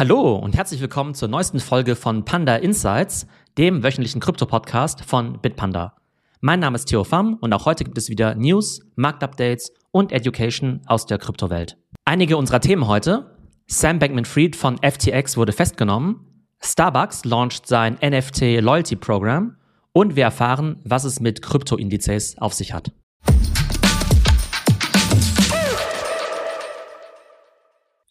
Hallo und herzlich willkommen zur neuesten Folge von Panda Insights, dem wöchentlichen Krypto-Podcast von Bitpanda. Mein Name ist Theo Pham und auch heute gibt es wieder News, Marktupdates und Education aus der Kryptowelt. Einige unserer Themen heute. Sam Bankman-Fried von FTX wurde festgenommen. Starbucks launcht sein NFT Loyalty Program und wir erfahren, was es mit Kryptoindizes auf sich hat.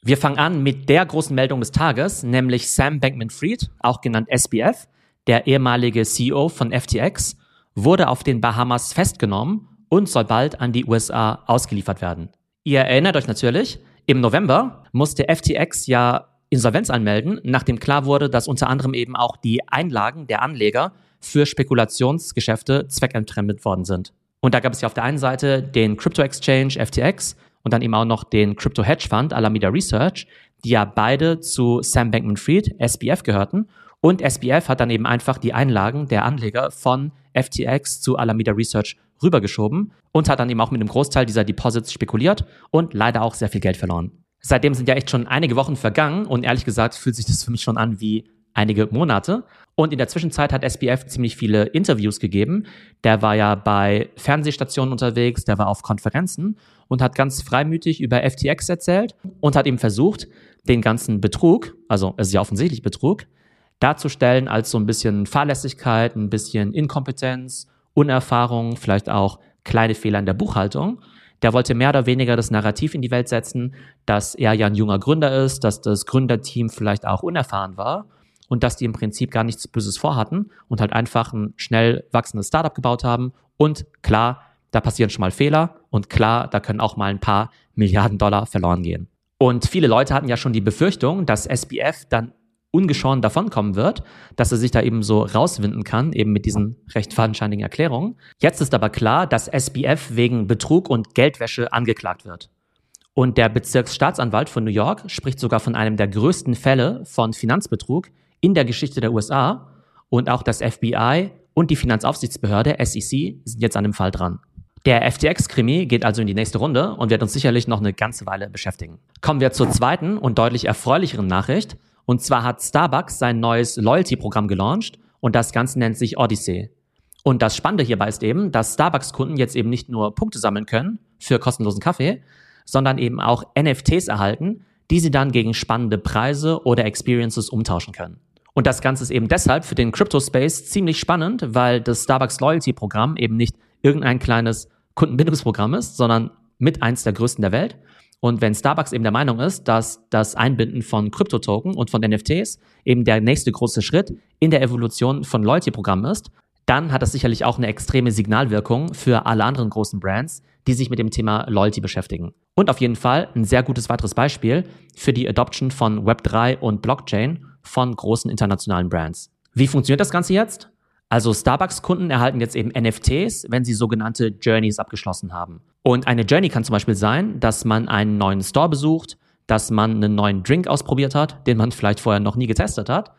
Wir fangen an mit der großen Meldung des Tages, nämlich Sam Bankman-Fried, auch genannt SBF, der ehemalige CEO von FTX, wurde auf den Bahamas festgenommen und soll bald an die USA ausgeliefert werden. Ihr erinnert euch natürlich, im November musste FTX ja Insolvenz anmelden, nachdem klar wurde, dass unter anderem eben auch die Einlagen der Anleger für Spekulationsgeschäfte zweckentfremdet worden sind. Und da gab es ja auf der einen Seite den Crypto Exchange FTX und dann eben auch noch den Crypto Hedge Fund Alameda Research, die ja beide zu Sam Bankman-Fried, SBF gehörten. Und SBF hat dann eben einfach die Einlagen der Anleger von FTX zu Alameda Research rübergeschoben und hat dann eben auch mit einem Großteil dieser Deposits spekuliert und leider auch sehr viel Geld verloren. Seitdem sind ja echt schon einige Wochen vergangen und ehrlich gesagt fühlt sich das für mich schon an wie einige Monate. Und in der Zwischenzeit hat SBF ziemlich viele Interviews gegeben. Der war ja bei Fernsehstationen unterwegs, der war auf Konferenzen und hat ganz freimütig über FTX erzählt und hat eben versucht, den ganzen Betrug, also es ist ja offensichtlich Betrug, darzustellen als so ein bisschen Fahrlässigkeit, ein bisschen Inkompetenz, Unerfahrung, vielleicht auch kleine Fehler in der Buchhaltung. Der wollte mehr oder weniger das Narrativ in die Welt setzen, dass er ja ein junger Gründer ist, dass das Gründerteam vielleicht auch unerfahren war und dass die im Prinzip gar nichts Böses vorhatten und halt einfach ein schnell wachsendes Startup gebaut haben. Und klar, da passieren schon mal Fehler und klar, da können auch mal ein paar Milliarden Dollar verloren gehen. Und viele Leute hatten ja schon die Befürchtung, dass SBF dann ungeschoren davonkommen wird, dass er sich da eben so rauswinden kann, eben mit diesen recht fadenscheinigen Erklärungen. Jetzt ist aber klar, dass SBF wegen Betrug und Geldwäsche angeklagt wird. Und der Bezirksstaatsanwalt von New York spricht sogar von einem der größten Fälle von Finanzbetrug in der Geschichte der USA. Und auch das FBI und die Finanzaufsichtsbehörde SEC sind jetzt an dem Fall dran. Der FTX-Krimi geht also in die nächste Runde und wird uns sicherlich noch eine ganze Weile beschäftigen. Kommen wir zur zweiten und deutlich erfreulicheren Nachricht. Und zwar hat Starbucks sein neues Loyalty-Programm gelauncht und das Ganze nennt sich Odyssey. Und das Spannende hierbei ist eben, dass Starbucks-Kunden jetzt eben nicht nur Punkte sammeln können für kostenlosen Kaffee, sondern eben auch NFTs erhalten, die sie dann gegen spannende Preise oder Experiences umtauschen können. Und das Ganze ist eben deshalb für den Crypto-Space ziemlich spannend, weil das Starbucks Loyalty-Programm eben nicht irgendein kleines Kundenbindungsprogramm ist, sondern mit eins der größten der Welt. Und wenn Starbucks eben der Meinung ist, dass das Einbinden von Kryptotoken und von NFTs eben der nächste große Schritt in der Evolution von Loyalty-Programmen ist, dann hat das sicherlich auch eine extreme Signalwirkung für alle anderen großen Brands, die sich mit dem Thema Loyalty beschäftigen. Und auf jeden Fall ein sehr gutes weiteres Beispiel für die Adoption von Web3 und Blockchain von großen internationalen Brands. Wie funktioniert das Ganze jetzt? Also Starbucks-Kunden erhalten jetzt eben NFTs, wenn sie sogenannte Journeys abgeschlossen haben. Und eine Journey kann zum Beispiel sein, dass man einen neuen Store besucht, dass man einen neuen Drink ausprobiert hat, den man vielleicht vorher noch nie getestet hat.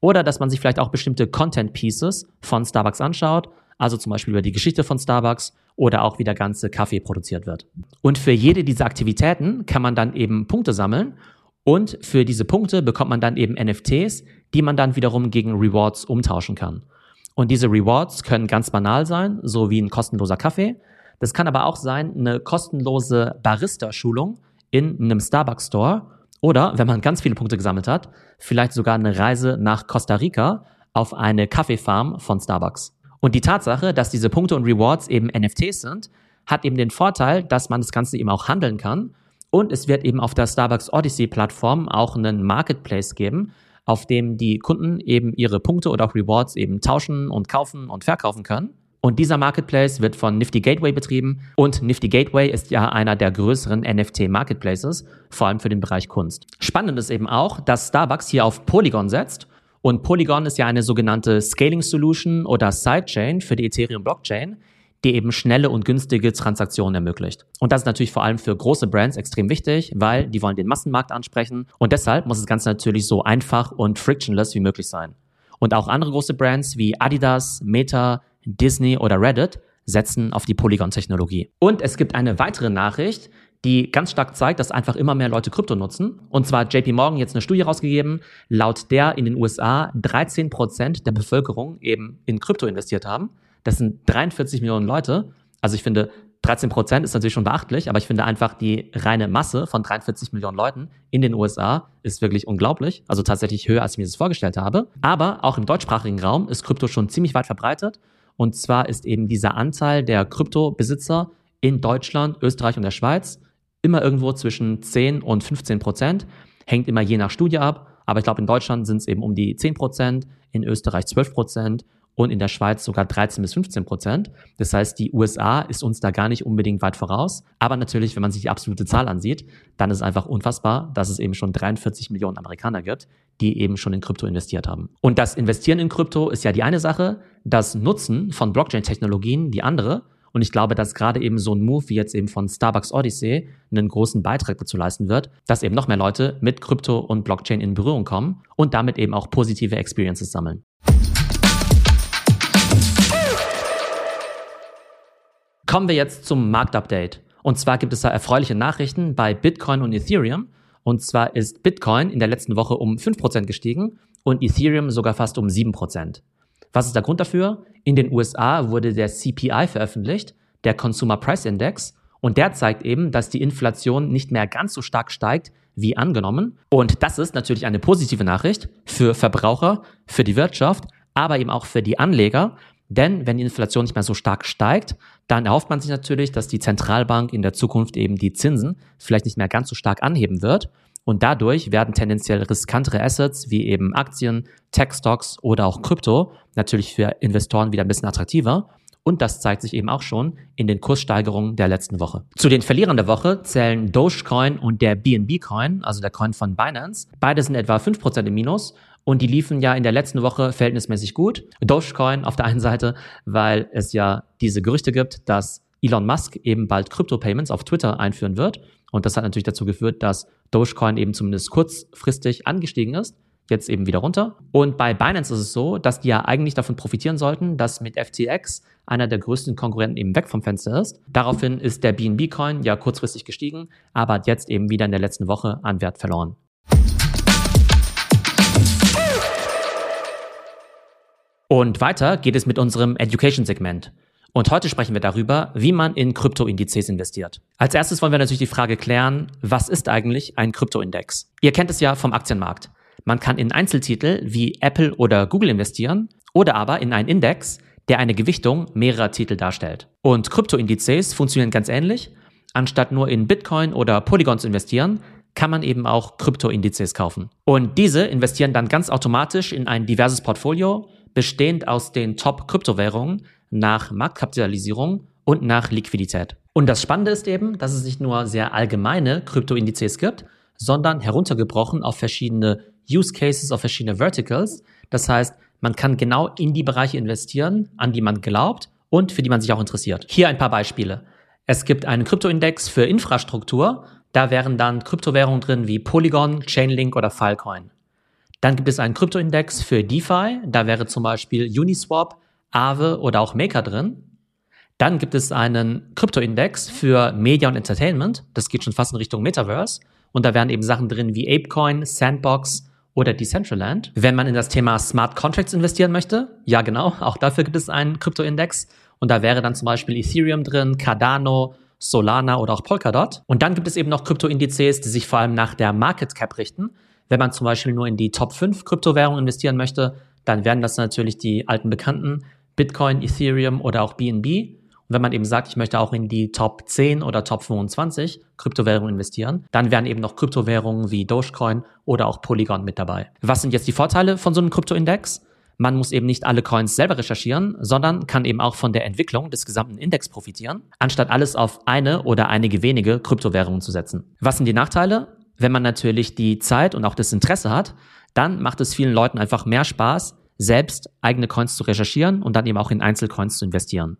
Oder dass man sich vielleicht auch bestimmte Content Pieces von Starbucks anschaut, also zum Beispiel über die Geschichte von Starbucks oder auch wie der ganze Kaffee produziert wird. Und für jede dieser Aktivitäten kann man dann eben Punkte sammeln und für diese Punkte bekommt man dann eben NFTs, die man dann wiederum gegen Rewards umtauschen kann. Und diese Rewards können ganz banal sein, so wie ein kostenloser Kaffee. Das kann aber auch sein, eine kostenlose Barista-Schulung in einem Starbucks-Store oder, wenn man ganz viele Punkte gesammelt hat, vielleicht sogar eine Reise nach Costa Rica auf eine Kaffeefarm von Starbucks. Und die Tatsache, dass diese Punkte und Rewards eben NFTs sind, hat eben den Vorteil, dass man das Ganze eben auch handeln kann. Und es wird eben auf der Starbucks Odyssey Plattform auch einen Marketplace geben, auf dem die Kunden eben ihre Punkte oder auch Rewards eben tauschen und kaufen und verkaufen können. Und dieser Marketplace wird von Nifty Gateway betrieben. Und Nifty Gateway ist ja einer der größeren NFT-Marketplaces, vor allem für den Bereich Kunst. Spannend ist eben auch, dass Starbucks hier auf Polygon setzt. Und Polygon ist ja eine sogenannte Scaling Solution oder Sidechain für die Ethereum Blockchain, die eben schnelle und günstige Transaktionen ermöglicht. Und das ist natürlich vor allem für große Brands extrem wichtig, weil die wollen den Massenmarkt ansprechen. Und deshalb muss das Ganze natürlich so einfach und frictionless wie möglich sein. Und auch andere große Brands wie Adidas, Meta, Disney oder Reddit setzen auf die Polygon-Technologie. Und es gibt eine weitere Nachricht, die ganz stark zeigt, dass einfach immer mehr Leute Krypto nutzen. Und zwar hat JP Morgan jetzt eine Studie rausgegeben, laut der in den USA 13 Prozent der Bevölkerung eben in Krypto investiert haben. Das sind 43 Millionen Leute. Also ich finde, 13 Prozent ist natürlich schon beachtlich, aber ich finde einfach die reine Masse von 43 Millionen Leuten in den USA ist wirklich unglaublich. Also tatsächlich höher, als ich mir das vorgestellt habe. Aber auch im deutschsprachigen Raum ist Krypto schon ziemlich weit verbreitet. Und zwar ist eben dieser Anteil der Kryptobesitzer in Deutschland, Österreich und der Schweiz immer irgendwo zwischen 10 und 15 Prozent. Hängt immer je nach Studie ab. Aber ich glaube, in Deutschland sind es eben um die 10 Prozent, in Österreich 12 Prozent und in der Schweiz sogar 13 bis 15 Prozent. Das heißt, die USA ist uns da gar nicht unbedingt weit voraus. Aber natürlich, wenn man sich die absolute Zahl ansieht, dann ist es einfach unfassbar, dass es eben schon 43 Millionen Amerikaner gibt, die eben schon in Krypto investiert haben. Und das Investieren in Krypto ist ja die eine Sache, das Nutzen von Blockchain-Technologien die andere. Und ich glaube, dass gerade eben so ein Move wie jetzt eben von Starbucks Odyssey einen großen Beitrag dazu leisten wird, dass eben noch mehr Leute mit Krypto und Blockchain in Berührung kommen und damit eben auch positive Experiences sammeln. Kommen wir jetzt zum Marktupdate. Und zwar gibt es da erfreuliche Nachrichten bei Bitcoin und Ethereum. Und zwar ist Bitcoin in der letzten Woche um 5% gestiegen und Ethereum sogar fast um 7%. Was ist der Grund dafür? In den USA wurde der CPI veröffentlicht, der Consumer Price Index, und der zeigt eben, dass die Inflation nicht mehr ganz so stark steigt wie angenommen. Und das ist natürlich eine positive Nachricht für Verbraucher, für die Wirtschaft, aber eben auch für die Anleger. Denn wenn die Inflation nicht mehr so stark steigt, dann erhofft man sich natürlich, dass die Zentralbank in der Zukunft eben die Zinsen vielleicht nicht mehr ganz so stark anheben wird. Und dadurch werden tendenziell riskantere Assets wie eben Aktien, Tech-Stocks oder auch Krypto natürlich für Investoren wieder ein bisschen attraktiver. Und das zeigt sich eben auch schon in den Kurssteigerungen der letzten Woche. Zu den Verlierern der Woche zählen Dogecoin und der BNB Coin, also der Coin von Binance. Beide sind etwa 5% im Minus und die liefen ja in der letzten Woche verhältnismäßig gut. Dogecoin auf der einen Seite, weil es ja diese Gerüchte gibt, dass Elon Musk eben bald Crypto-Payments auf Twitter einführen wird. Und das hat natürlich dazu geführt, dass Dogecoin eben zumindest kurzfristig angestiegen ist, jetzt eben wieder runter. Und bei Binance ist es so, dass die ja eigentlich davon profitieren sollten, dass mit FTX einer der größten Konkurrenten eben weg vom Fenster ist. Daraufhin ist der BNB-Coin ja kurzfristig gestiegen, aber hat jetzt eben wieder in der letzten Woche an Wert verloren. Und weiter geht es mit unserem Education-Segment. Und heute sprechen wir darüber, wie man in Kryptoindizes investiert. Als erstes wollen wir natürlich die Frage klären, was ist eigentlich ein Kryptoindex? Ihr kennt es ja vom Aktienmarkt. Man kann in Einzeltitel wie Apple oder Google investieren oder aber in einen Index, der eine Gewichtung mehrerer Titel darstellt. Und Kryptoindizes funktionieren ganz ähnlich. Anstatt nur in Bitcoin oder Polygon zu investieren, kann man eben auch Kryptoindizes kaufen. Und diese investieren dann ganz automatisch in ein diverses Portfolio, bestehend aus den Top-Kryptowährungen, nach Marktkapitalisierung und nach Liquidität. Und das Spannende ist eben, dass es nicht nur sehr allgemeine Kryptoindizes gibt, sondern heruntergebrochen auf verschiedene Use Cases, auf verschiedene Verticals. Das heißt, man kann genau in die Bereiche investieren, an die man glaubt und für die man sich auch interessiert. Hier ein paar Beispiele. Es gibt einen Kryptoindex für Infrastruktur. Da wären dann Kryptowährungen drin wie Polygon, Chainlink oder Filecoin. Dann gibt es einen Kryptoindex für DeFi. Da wäre zum Beispiel Uniswap, Aave oder auch Maker drin. Dann gibt es einen Kryptoindex für Media und Entertainment. Das geht schon fast in Richtung Metaverse. Und da wären eben Sachen drin wie Apecoin, Sandbox oder Decentraland. Wenn man in das Thema Smart Contracts investieren möchte, ja genau, auch dafür gibt es einen Kryptoindex. Und da wäre dann zum Beispiel Ethereum drin, Cardano, Solana oder auch Polkadot. Und dann gibt es eben noch Kryptoindizes, die sich vor allem nach der Market Cap richten. Wenn man zum Beispiel nur in die Top 5 Kryptowährungen investieren möchte, dann wären das natürlich die alten Bekannten Bitcoin, Ethereum oder auch BNB. Und wenn man eben sagt, ich möchte auch in die Top 10 oder Top 25 Kryptowährungen investieren, dann wären eben noch Kryptowährungen wie Dogecoin oder auch Polygon mit dabei. Was sind jetzt die Vorteile von so einem Kryptoindex? Man muss eben nicht alle Coins selber recherchieren, sondern kann eben auch von der Entwicklung des gesamten Index profitieren, anstatt alles auf eine oder einige wenige Kryptowährungen zu setzen. Was sind die Nachteile? Wenn man natürlich die Zeit und auch das Interesse hat, dann macht es vielen Leuten einfach mehr Spaß, selbst eigene Coins zu recherchieren und dann eben auch in Einzelcoins zu investieren.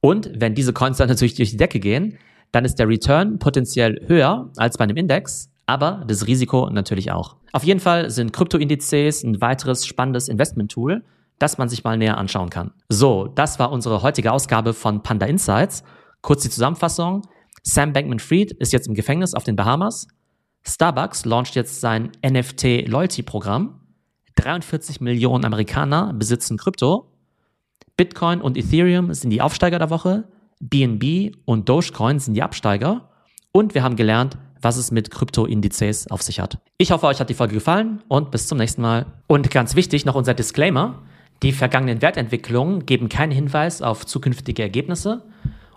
Und wenn diese Coins dann natürlich durch die Decke gehen, dann ist der Return potenziell höher als bei einem Index, aber das Risiko natürlich auch. Auf jeden Fall sind Kryptoindizes ein weiteres spannendes Investment-Tool, das man sich mal näher anschauen kann. So, das war unsere heutige Ausgabe von Panda Insights. Kurz die Zusammenfassung. Sam Bankman-Fried ist jetzt im Gefängnis auf den Bahamas. Starbucks launcht jetzt sein NFT-Loyalty-Programm. 43 Millionen Amerikaner besitzen Krypto. Bitcoin und Ethereum sind die Aufsteiger der Woche. BNB und Dogecoin sind die Absteiger. Und wir haben gelernt, was es mit Krypto-Indizes auf sich hat. Ich hoffe, euch hat die Folge gefallen und bis zum nächsten Mal. Und ganz wichtig noch unser Disclaimer. Die vergangenen Wertentwicklungen geben keinen Hinweis auf zukünftige Ergebnisse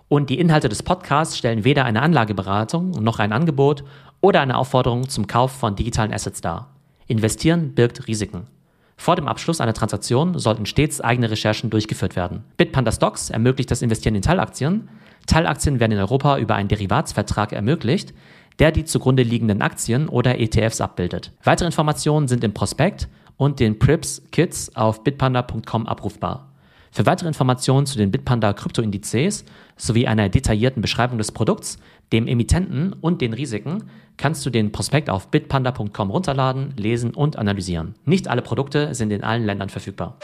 und die Inhalte des Podcasts stellen weder eine Anlageberatung noch ein Angebot oder eine Aufforderung zum Kauf von digitalen Assets dar. Investieren birgt Risiken. Vor dem Abschluss einer Transaktion sollten stets eigene Recherchen durchgeführt werden. Bitpanda Stocks ermöglicht das Investieren in Teilaktien. Teilaktien werden in Europa über einen Derivatsvertrag ermöglicht, der die zugrunde liegenden Aktien oder ETFs abbildet. Weitere Informationen sind im Prospekt und den Prips Kits auf bitpanda.com abrufbar. Für weitere Informationen zu den Bitpanda Kryptoindizes sowie einer detaillierten Beschreibung des Produkts, dem Emittenten und den Risiken kannst du den Prospekt auf bitpanda.com runterladen, lesen und analysieren. Nicht alle Produkte sind in allen Ländern verfügbar.